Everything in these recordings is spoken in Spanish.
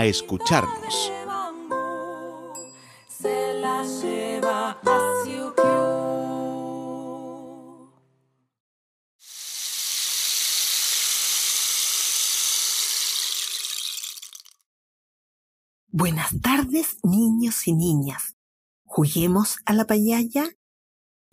escucharnos. Buenas tardes, niños y niñas. ¿Juguemos a la payaya?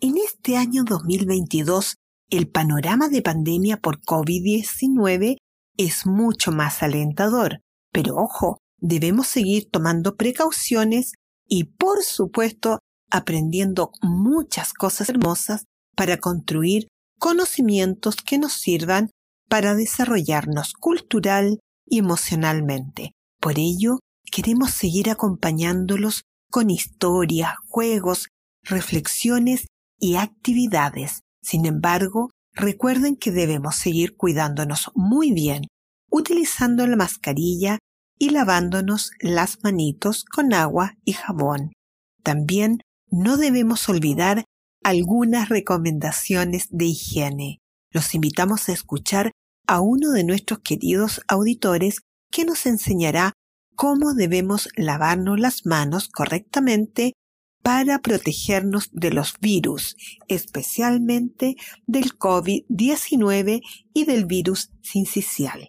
En este año 2022, el panorama de pandemia por COVID-19 es mucho más alentador, pero ojo, debemos seguir tomando precauciones y, por supuesto, aprendiendo muchas cosas hermosas para construir conocimientos que nos sirvan para desarrollarnos cultural y emocionalmente. Por ello, queremos seguir acompañándolos con historias, juegos, reflexiones y actividades. Sin embargo, recuerden que debemos seguir cuidándonos muy bien utilizando la mascarilla y lavándonos las manitos con agua y jabón. También no debemos olvidar algunas recomendaciones de higiene. Los invitamos a escuchar a uno de nuestros queridos auditores que nos enseñará cómo debemos lavarnos las manos correctamente para protegernos de los virus, especialmente del COVID-19 y del virus sincicial.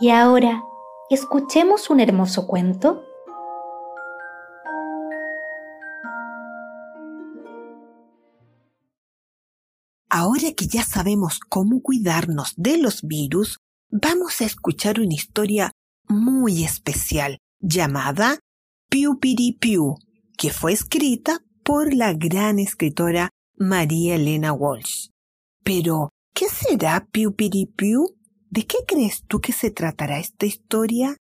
Y ahora, escuchemos un hermoso cuento. Ahora que ya sabemos cómo cuidarnos de los virus, vamos a escuchar una historia muy especial llamada Piu Piu, que fue escrita por la gran escritora María Elena Walsh. Pero, ¿qué será Piu Piu? ¿De qué crees tú que se tratará esta historia?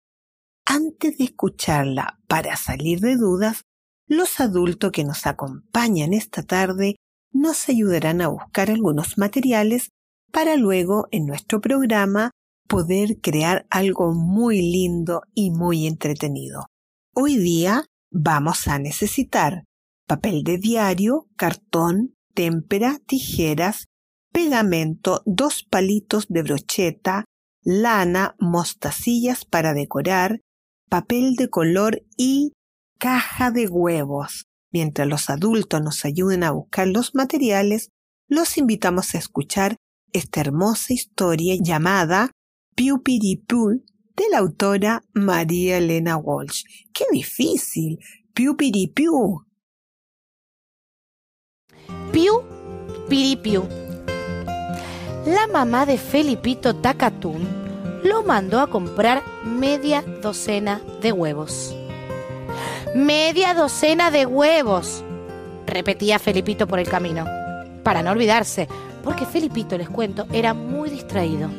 Antes de escucharla, para salir de dudas, los adultos que nos acompañan esta tarde nos ayudarán a buscar algunos materiales para luego en nuestro programa poder crear algo muy lindo y muy entretenido. Hoy día vamos a necesitar papel de diario, cartón, témpera, tijeras, pegamento, dos palitos de brocheta, lana, mostacillas para decorar, papel de color y caja de huevos. Mientras los adultos nos ayuden a buscar los materiales, los invitamos a escuchar esta hermosa historia llamada Piu Piripu de la autora María Elena Walsh. ¡Qué difícil! Piu Piripu. Piu Piripiu la mamá de Felipito Tacatún lo mandó a comprar media docena de huevos. Media docena de huevos, repetía Felipito por el camino, para no olvidarse, porque Felipito, les cuento, era muy distraído.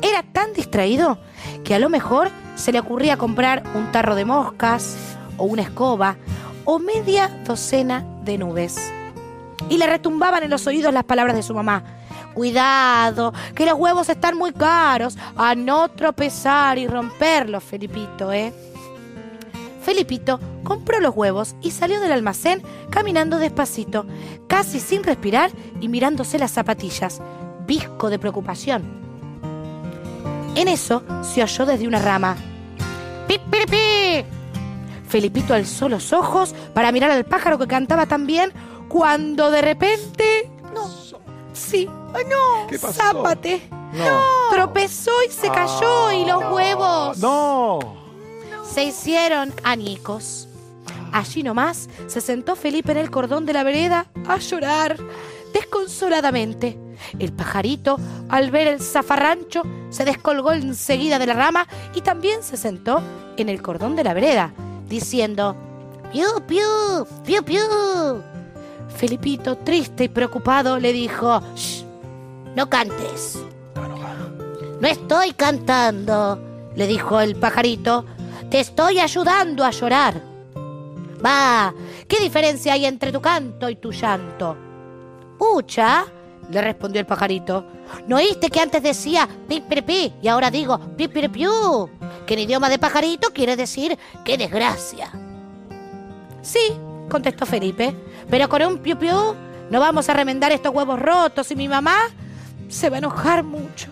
Era tan distraído que a lo mejor se le ocurría comprar un tarro de moscas, o una escoba, o media docena de nubes. Y le retumbaban en los oídos las palabras de su mamá. Cuidado, que los huevos están muy caros. A no tropezar y romperlos, Felipito, ¿eh? Felipito compró los huevos y salió del almacén caminando despacito, casi sin respirar y mirándose las zapatillas, visco de preocupación. En eso se oyó desde una rama. ¡Pi, pi, pi! Felipito alzó los ojos para mirar al pájaro que cantaba tan bien cuando de repente... Sí. ¡Ay, no! ¿Qué pasó? ¡Zápate! No. Tropezó y se cayó y los huevos No. se hicieron añicos. Allí nomás se sentó Felipe en el cordón de la vereda a llorar desconsoladamente. El pajarito, al ver el zafarrancho, se descolgó enseguida de la rama y también se sentó en el cordón de la vereda, diciendo ¡Piu, piu! ¡Piu, piu! Felipito, triste y preocupado, le dijo "Shh, no cantes. No estoy cantando, le dijo el pajarito. Te estoy ayudando a llorar. Va, ¿qué diferencia hay entre tu canto y tu llanto? Pucha, le respondió el pajarito. ¿No oíste que antes decía pi, y ahora digo pi? Que en idioma de pajarito quiere decir qué desgracia. Sí, contestó Felipe, pero con un piu piu no vamos a remendar estos huevos rotos y mi mamá se va a enojar mucho.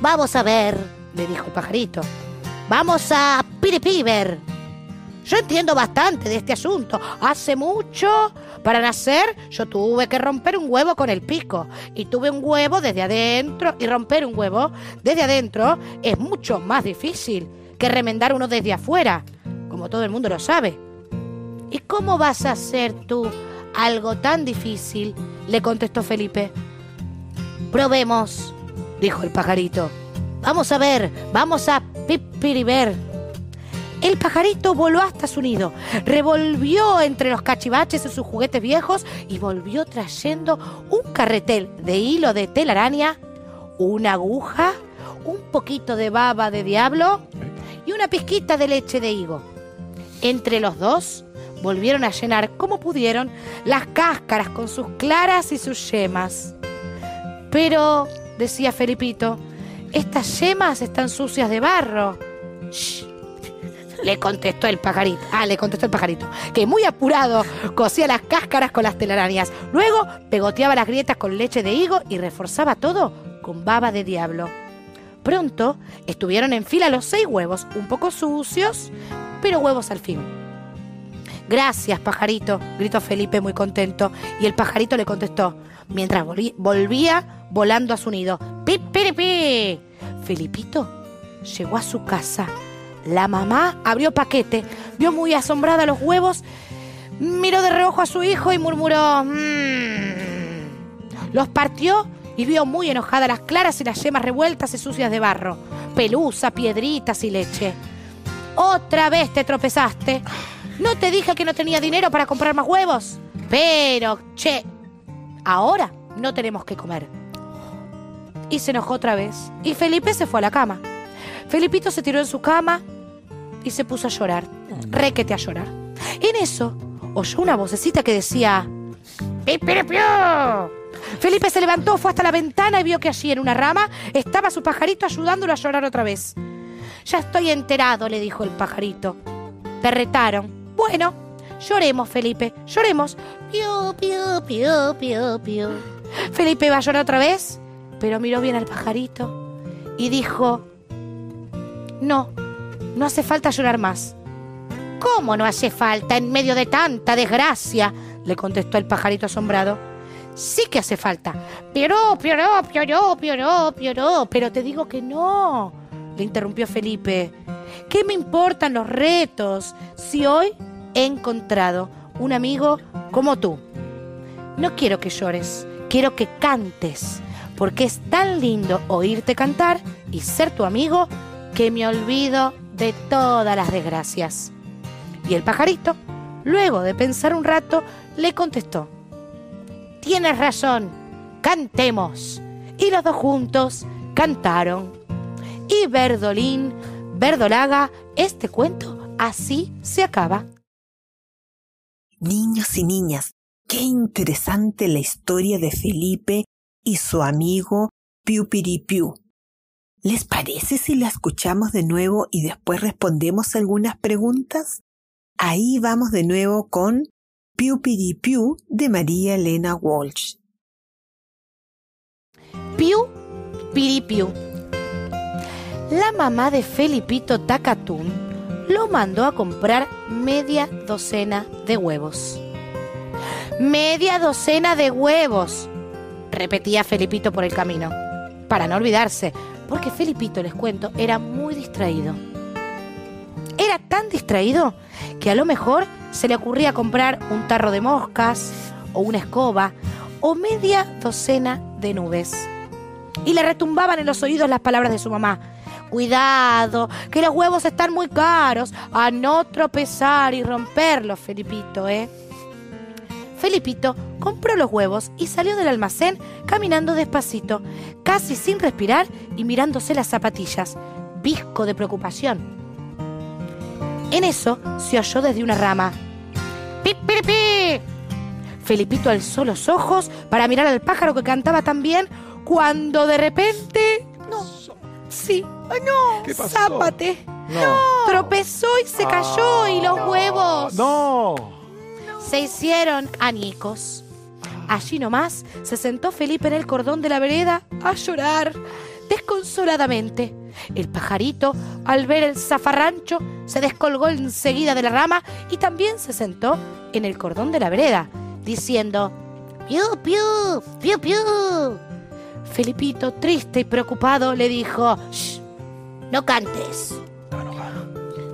Vamos a ver, le dijo el pajarito. Vamos a piripiver. Yo entiendo bastante de este asunto. Hace mucho, para nacer, yo tuve que romper un huevo con el pico. Y tuve un huevo desde adentro. Y romper un huevo desde adentro es mucho más difícil que remendar uno desde afuera, como todo el mundo lo sabe. ¿Y cómo vas a hacer tú algo tan difícil? le contestó Felipe. Probemos, dijo el pajarito. Vamos a ver, vamos a pipiriver. El pajarito voló hasta su nido, revolvió entre los cachivaches de sus juguetes viejos y volvió trayendo un carretel de hilo de telaraña, una aguja, un poquito de baba de diablo y una pizquita de leche de higo. Entre los dos volvieron a llenar como pudieron las cáscaras con sus claras y sus yemas. Pero, decía Felipito, estas yemas están sucias de barro. Shh, le contestó el pajarito. Ah, le contestó el pajarito. Que muy apurado cosía las cáscaras con las telarañas. Luego pegoteaba las grietas con leche de higo y reforzaba todo con baba de diablo. Pronto estuvieron en fila los seis huevos, un poco sucios, pero huevos al fin. Gracias, pajarito, gritó Felipe muy contento. Y el pajarito le contestó, mientras volví- volvía volando a su nido. ¡Pi, pi, pi! Felipito llegó a su casa. La mamá abrió paquete, vio muy asombrada los huevos, miró de reojo a su hijo y murmuró... "Mm". Los partió y vio muy enojada las claras y las yemas revueltas y sucias de barro, pelusa, piedritas y leche. Otra vez te tropezaste. ¿No te dije que no tenía dinero para comprar más huevos? Pero, che, ahora no tenemos que comer. Y se enojó otra vez. Y Felipe se fue a la cama. Felipito se tiró en su cama y se puso a llorar. Requete a llorar. En eso oyó una vocecita que decía... "Pipiripiu". Felipe se levantó, fue hasta la ventana y vio que allí en una rama estaba su pajarito ayudándolo a llorar otra vez. Ya estoy enterado, le dijo el pajarito. Te retaron. Bueno, lloremos, Felipe, lloremos. Piu, piu, piu, piu, piu. Felipe iba a llorar otra vez, pero miró bien al pajarito y dijo, no, no hace falta llorar más. ¿Cómo no hace falta en medio de tanta desgracia? le contestó el pajarito asombrado. Sí que hace falta. Pioró, pioró, pioró, pioró, pioró. Pero te digo que no, le interrumpió Felipe. ¿Qué me importan los retos si hoy he encontrado un amigo como tú? No quiero que llores, quiero que cantes, porque es tan lindo oírte cantar y ser tu amigo que me olvido de todas las desgracias. Y el pajarito, luego de pensar un rato, le contestó, Tienes razón, cantemos. Y los dos juntos cantaron. Y Verdolín, Verdolaga, este cuento así se acaba. Niños y niñas, qué interesante la historia de Felipe y su amigo Piu Piripiu. ¿Les parece si la escuchamos de nuevo y después respondemos algunas preguntas? Ahí vamos de nuevo con Piu Piripiu de María Elena Walsh. Piu Piripiu. La mamá de Felipito Tacatún lo mandó a comprar media docena de huevos. Media docena de huevos, repetía Felipito por el camino, para no olvidarse, porque Felipito, les cuento, era muy distraído. Era tan distraído que a lo mejor se le ocurría comprar un tarro de moscas o una escoba o media docena de nubes. Y le retumbaban en los oídos las palabras de su mamá. Cuidado, que los huevos están muy caros. A no tropezar y romperlos, Felipito, ¿eh? Felipito compró los huevos y salió del almacén caminando despacito, casi sin respirar y mirándose las zapatillas, visco de preocupación. En eso se oyó desde una rama. ¡Pip, pip! Felipito alzó los ojos para mirar al pájaro que cantaba tan bien cuando de repente... Sí, no, ¿Qué pasó? zápate. No. Tropezó y se cayó y los huevos No. se hicieron añicos. Allí nomás se sentó Felipe en el cordón de la vereda a llorar desconsoladamente. El pajarito, al ver el zafarrancho, se descolgó enseguida de la rama y también se sentó en el cordón de la vereda, diciendo ¡Piu, piu! ¡Piu, piu! Felipito, triste y preocupado, le dijo "Shh, no cantes.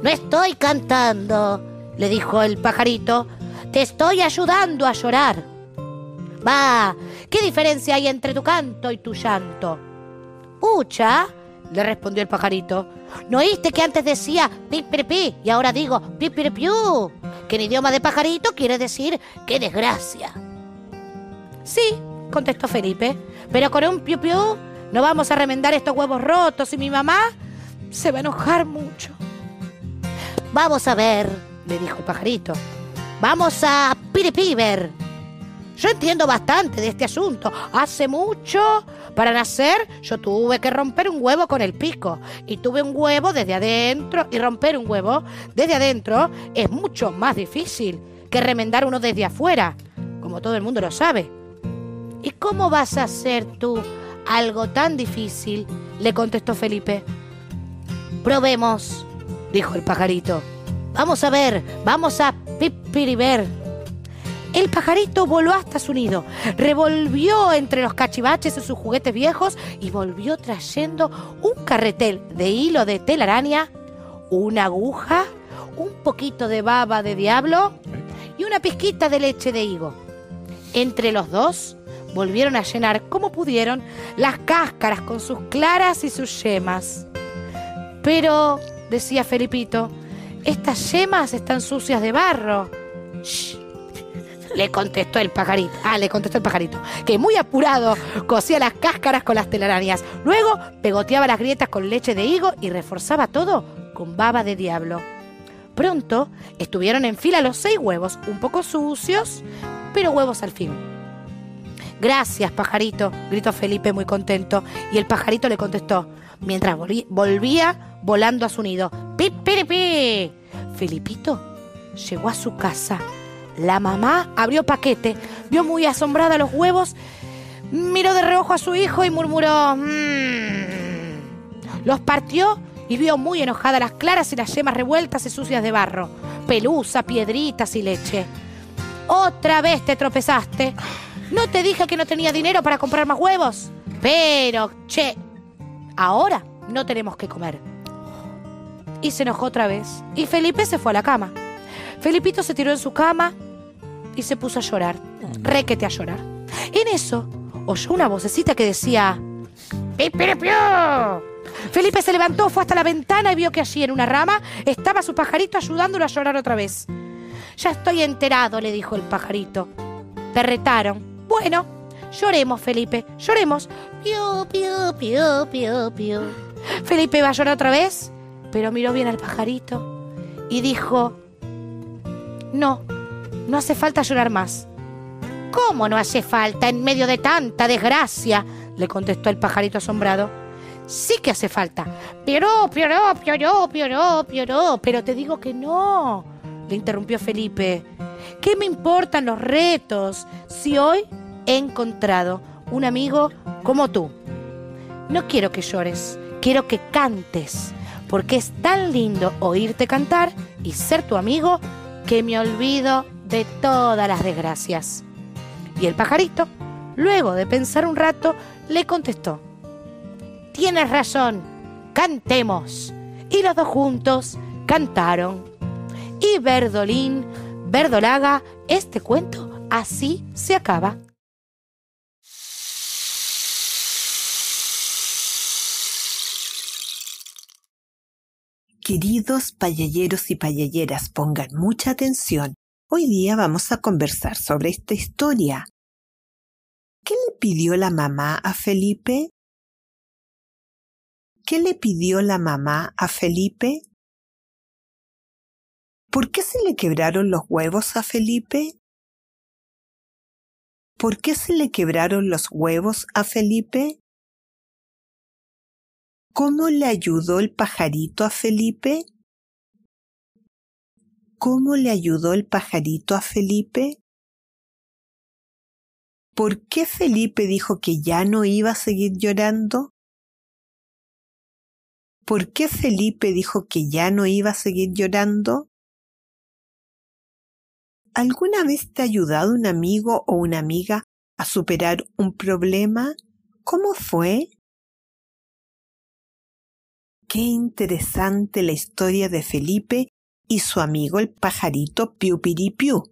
No estoy cantando, le dijo el pajarito. Te estoy ayudando a llorar. Va, ¿qué diferencia hay entre tu canto y tu llanto? Pucha, le respondió el pajarito. ¿No oíste que antes decía pi, pi, pi y ahora digo pi, pi, piu? Que en idioma de pajarito quiere decir qué desgracia. Sí, contestó Felipe, pero con un piu piu no vamos a remendar estos huevos rotos y mi mamá se va a enojar mucho. Vamos a ver, le dijo el pajarito. Vamos a piripiver. Yo entiendo bastante de este asunto. Hace mucho, para nacer, yo tuve que romper un huevo con el pico. Y tuve un huevo desde adentro. Y romper un huevo desde adentro es mucho más difícil que remendar uno desde afuera, como todo el mundo lo sabe. ¿Y cómo vas a hacer tú algo tan difícil? le contestó Felipe. Probemos, dijo el pajarito. Vamos a ver, vamos a pipiriver. El pajarito voló hasta su nido, revolvió entre los cachivaches de sus juguetes viejos y volvió trayendo un carretel de hilo de telaraña, una aguja, un poquito de baba de diablo y una pizquita de leche de higo. Entre los dos volvieron a llenar como pudieron las cáscaras con sus claras y sus yemas. Pero, decía Felipito, estas yemas están sucias de barro. Shh, le contestó el pajarito. Ah, le contestó el pajarito, que muy apurado cosía las cáscaras con las telarañas. Luego pegoteaba las grietas con leche de higo y reforzaba todo con baba de diablo. Pronto estuvieron en fila los seis huevos, un poco sucios, pero huevos al fin. Gracias, pajarito, gritó Felipe muy contento, y el pajarito le contestó, mientras volví- volvía volando a su nido. ¡Pip, piripi! Felipito llegó a su casa. La mamá abrió paquete, vio muy asombrada los huevos, miró de reojo a su hijo y murmuró... "Mm". Los partió y vio muy enojada las claras y las yemas revueltas y sucias de barro, pelusa, piedritas y leche. Otra vez te tropezaste. ¿No te dije que no tenía dinero para comprar más huevos? Pero, che, ahora no tenemos que comer. Y se enojó otra vez. Y Felipe se fue a la cama. Felipito se tiró en su cama y se puso a llorar. Requete a llorar. En eso, oyó una vocecita que decía... "Pipiripiu". Felipe se levantó, fue hasta la ventana y vio que allí en una rama estaba su pajarito ayudándolo a llorar otra vez. Ya estoy enterado, le dijo el pajarito. Te retaron. Bueno, lloremos, Felipe, lloremos. Piu, piu, piu, piu, piu. Felipe iba a llorar otra vez, pero miró bien al pajarito y dijo, no, no hace falta llorar más. ¿Cómo no hace falta en medio de tanta desgracia? le contestó el pajarito asombrado. Sí que hace falta. Pioró, pioró, pioró, pioró, pioró. Pero te digo que no, le interrumpió Felipe. ¿Qué me importan los retos si hoy he encontrado un amigo como tú? No quiero que llores, quiero que cantes, porque es tan lindo oírte cantar y ser tu amigo que me olvido de todas las desgracias. Y el pajarito, luego de pensar un rato, le contestó, Tienes razón, cantemos. Y los dos juntos cantaron. Y Verdolín, Verdolaga, este cuento así se acaba. Queridos payalleros y payalleras, pongan mucha atención. Hoy día vamos a conversar sobre esta historia. ¿Qué le pidió la mamá a Felipe? ¿Qué le pidió la mamá a Felipe? ¿Por qué se le quebraron los huevos a Felipe? ¿Por qué se le quebraron los huevos a Felipe? ¿Cómo le ayudó el pajarito a Felipe? ¿Cómo le ayudó el pajarito a Felipe? ¿Por qué Felipe dijo que ya no iba a seguir llorando? ¿Por qué Felipe dijo que ya no iba a seguir llorando? ¿Alguna vez te ha ayudado un amigo o una amiga a superar un problema? ¿Cómo fue? Qué interesante la historia de Felipe y su amigo el pajarito Piu Piripiu,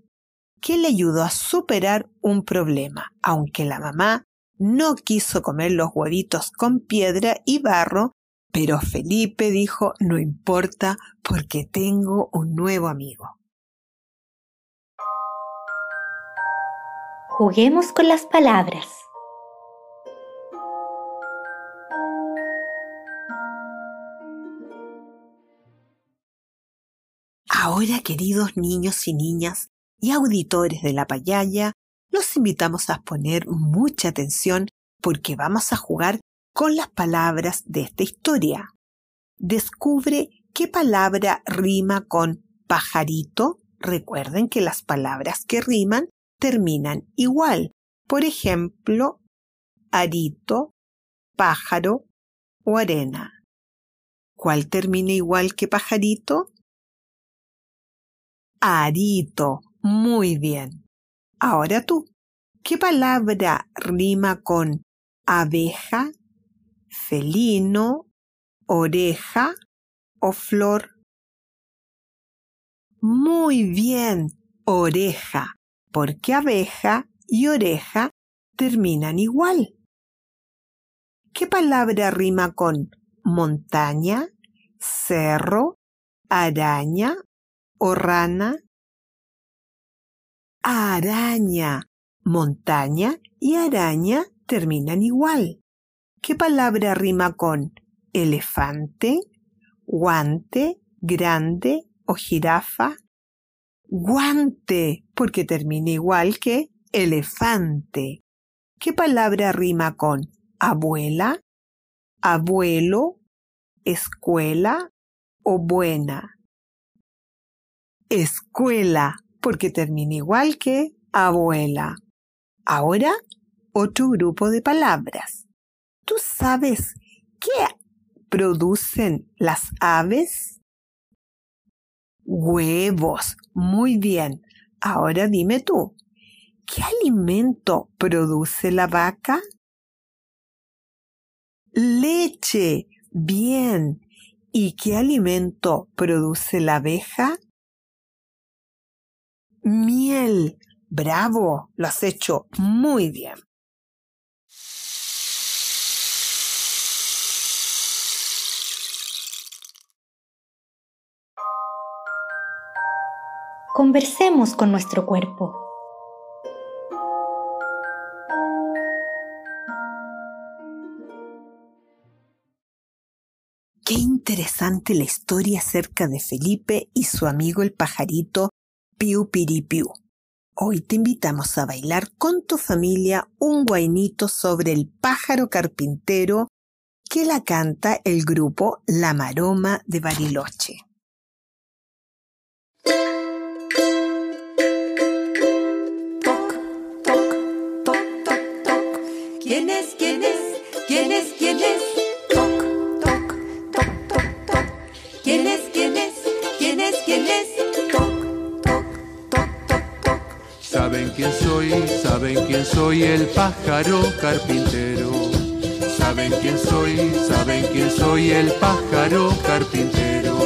que le ayudó a superar un problema, aunque la mamá no quiso comer los huevitos con piedra y barro, pero Felipe dijo no importa porque tengo un nuevo amigo. Juguemos con las palabras. Ahora, queridos niños y niñas y auditores de la payaya, los invitamos a poner mucha atención porque vamos a jugar con las palabras de esta historia. Descubre qué palabra rima con pajarito. Recuerden que las palabras que riman terminan igual. Por ejemplo, arito, pájaro o arena. ¿Cuál termina igual que pajarito? Arito. Muy bien. Ahora tú. ¿Qué palabra rima con abeja, felino, oreja o flor? Muy bien, oreja, porque abeja y oreja terminan igual. ¿Qué palabra rima con montaña, cerro, araña o rana? Araña. Montaña y araña terminan igual. ¿Qué palabra rima con elefante, guante, grande o jirafa? Guante, porque termina igual que elefante. ¿Qué palabra rima con abuela, abuelo, escuela o buena? Escuela, porque termina igual que abuela. Ahora, otro grupo de palabras. ¿Tú sabes qué producen las aves? Huevos. Muy bien. Ahora dime tú, ¿qué alimento produce la vaca? Leche. Bien. ¿Y qué alimento produce la abeja? Miel. Bravo, lo has hecho muy bien. Conversemos con nuestro cuerpo. Qué interesante la historia acerca de Felipe y su amigo el pajarito Piu Piripiu. Hoy te invitamos a bailar con tu familia un guainito sobre el pájaro carpintero que la canta el grupo La Maroma de Bariloche. ¿Quién es? ¿Quién es? ¿Quién es? ¿Quién es? Toc, toc, toc, toc, toc. ¿Quién es? ¿Quién es? ¿Quién es? ¿Quién es? Saben quién soy, saben quién soy el pájaro carpintero. Saben quién soy, saben quién soy el pájaro carpintero.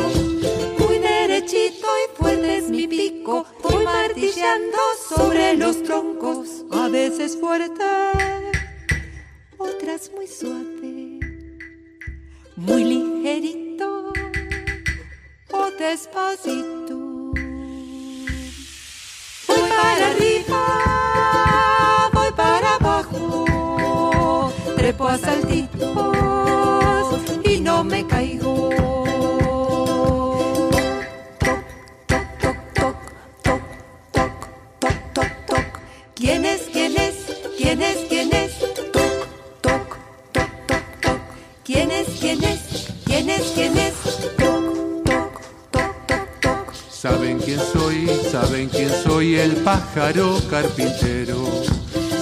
Muy derechito y fuerte es mi pico. Voy martillando sobre los troncos. A veces fuerte, otras muy suave. Muy ligerito o despacito. Para arriba, voy para abajo. Trepo a saltitos y no me caigo. Toc, toc, toc, toc, toc, toc, toc, toc, toc. ¿Quién es? ¿Quién es? ¿Quién es? ¿Quién es? Toc, toc, toc, toc, toc. ¿Quién es? ¿Quién es? ¿Quién es? ¿Quién es? Saben quién soy, saben quién soy el pájaro carpintero.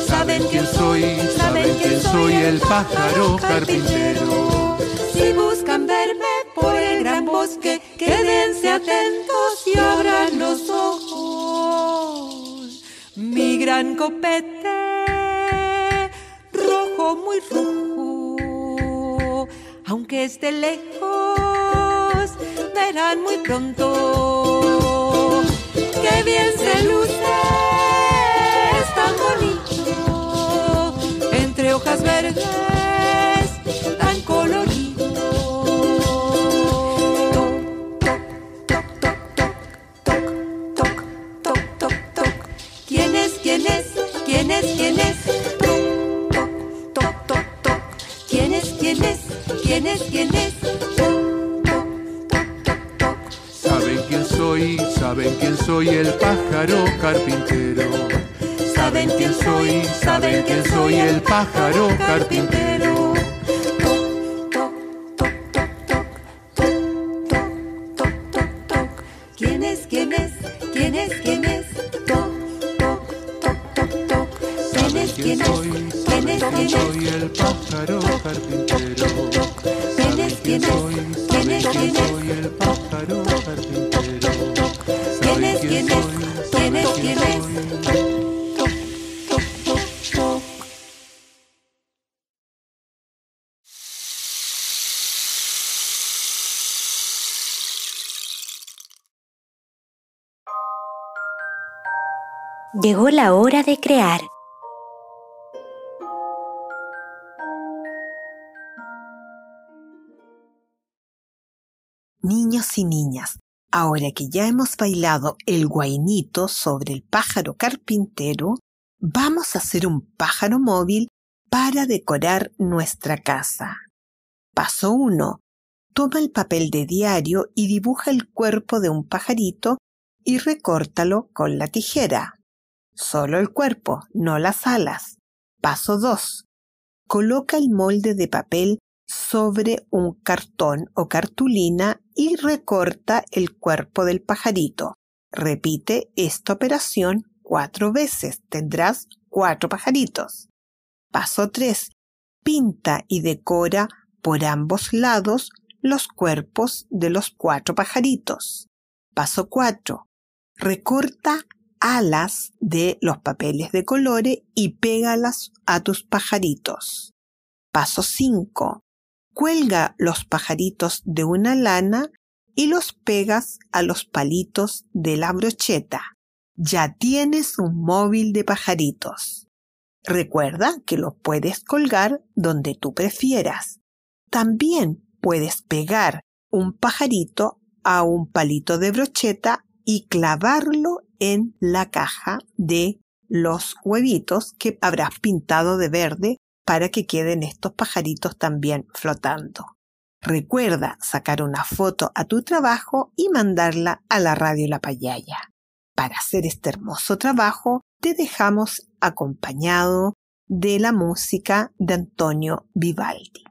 Saben quién soy, saben quién soy el pájaro carpintero. Si buscan verme por el gran bosque, quédense atentos y abran los ojos. Mi gran copete, rojo, muy rojo, aunque esté lejos, verán muy pronto qué bien se luce, es tan bonito, entre hojas verdes, tan colorido. Toc, toc, toc, toc, toc, toc, toc, toc, ¿Quién es, quién es, quién es, quién es? Toc, toc, toc, toc, ¿Quién es, quién es, quién es, quién es? ¿Saben quién soy? saben quién soy el pájaro carpintero. Saben quién soy, saben quién soy el pájaro carpintero. Toc, toc, toc, toc, toc, toc, toc, toc, ¿Quién es, quién es, quién es, quién es? Toc, toc, toc, toc, toc. ¿Quién es, quién es? ¿Quién es, quién Soy el pájaro carpintero. ¿Quién es, quién es? ¿Quién es, quién es? Llegó la hora de crear. Niños y niñas, ahora que ya hemos bailado el guainito sobre el pájaro carpintero, vamos a hacer un pájaro móvil para decorar nuestra casa. Paso 1. Toma el papel de diario y dibuja el cuerpo de un pajarito y recórtalo con la tijera. Solo el cuerpo, no las alas. Paso 2. Coloca el molde de papel sobre un cartón o cartulina y recorta el cuerpo del pajarito. Repite esta operación cuatro veces. Tendrás cuatro pajaritos. Paso 3. Pinta y decora por ambos lados los cuerpos de los cuatro pajaritos. Paso 4. Recorta alas de los papeles de colores y pégalas a tus pajaritos. Paso 5. Cuelga los pajaritos de una lana y los pegas a los palitos de la brocheta. Ya tienes un móvil de pajaritos. Recuerda que lo puedes colgar donde tú prefieras. También puedes pegar un pajarito a un palito de brocheta y clavarlo en la caja de los huevitos que habrás pintado de verde para que queden estos pajaritos también flotando. Recuerda sacar una foto a tu trabajo y mandarla a la radio La Payaya. para hacer este hermoso trabajo, te dejamos acompañado de la música de Antonio Vivaldi.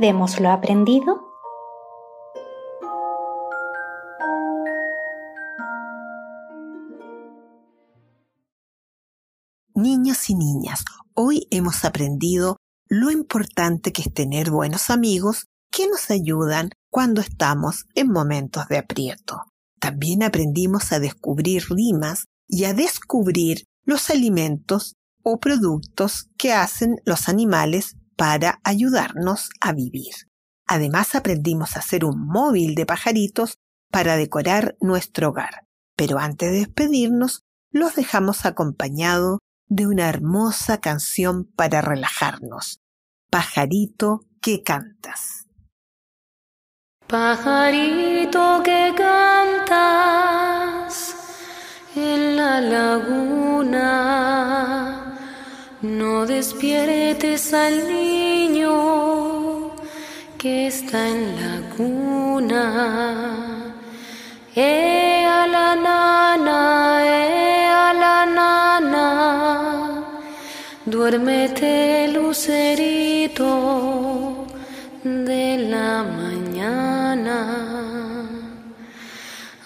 Lo aprendido. Niños y niñas, hoy hemos aprendido lo importante que es tener buenos amigos que nos ayudan cuando estamos en momentos de aprieto. También aprendimos a descubrir rimas y a descubrir los alimentos o productos que hacen los animales para ayudarnos a vivir. Además aprendimos a hacer un móvil de pajaritos para decorar nuestro hogar. Pero antes de despedirnos, los dejamos acompañado de una hermosa canción para relajarnos. Pajarito que cantas. Pajarito que cantas en la laguna no despiertes al niño que está en la cuna. Eh a la nana, eh a la nana, duérmete lucerito de la mañana.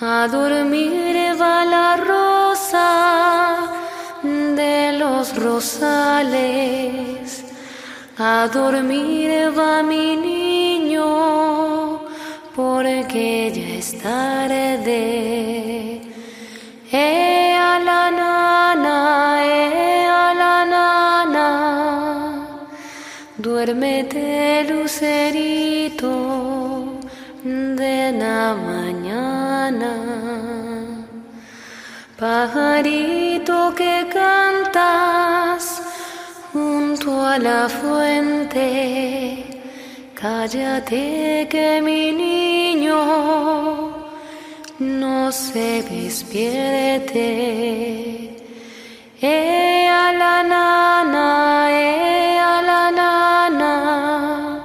A dormir va la rosa de los rosales. A dormir va mi niño, porque ya es tarde. Eh a la nana, eh a la nana, duérmete lucerito de la mañana. Pajarito que cantas junto a la fuente, cállate que mi niño no se despierte. e a la nana, e a la nana.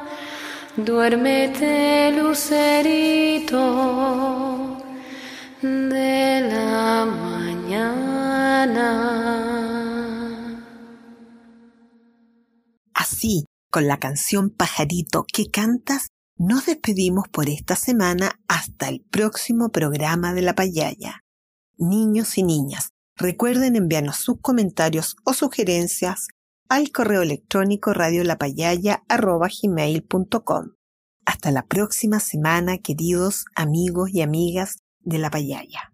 Duérmete, lucerito con la canción Pajarito que cantas, nos despedimos por esta semana hasta el próximo programa de La Payaya. Niños y niñas, recuerden enviarnos sus comentarios o sugerencias al correo electrónico radiolapayaya.com. Hasta la próxima semana, queridos amigos y amigas de La Payaya.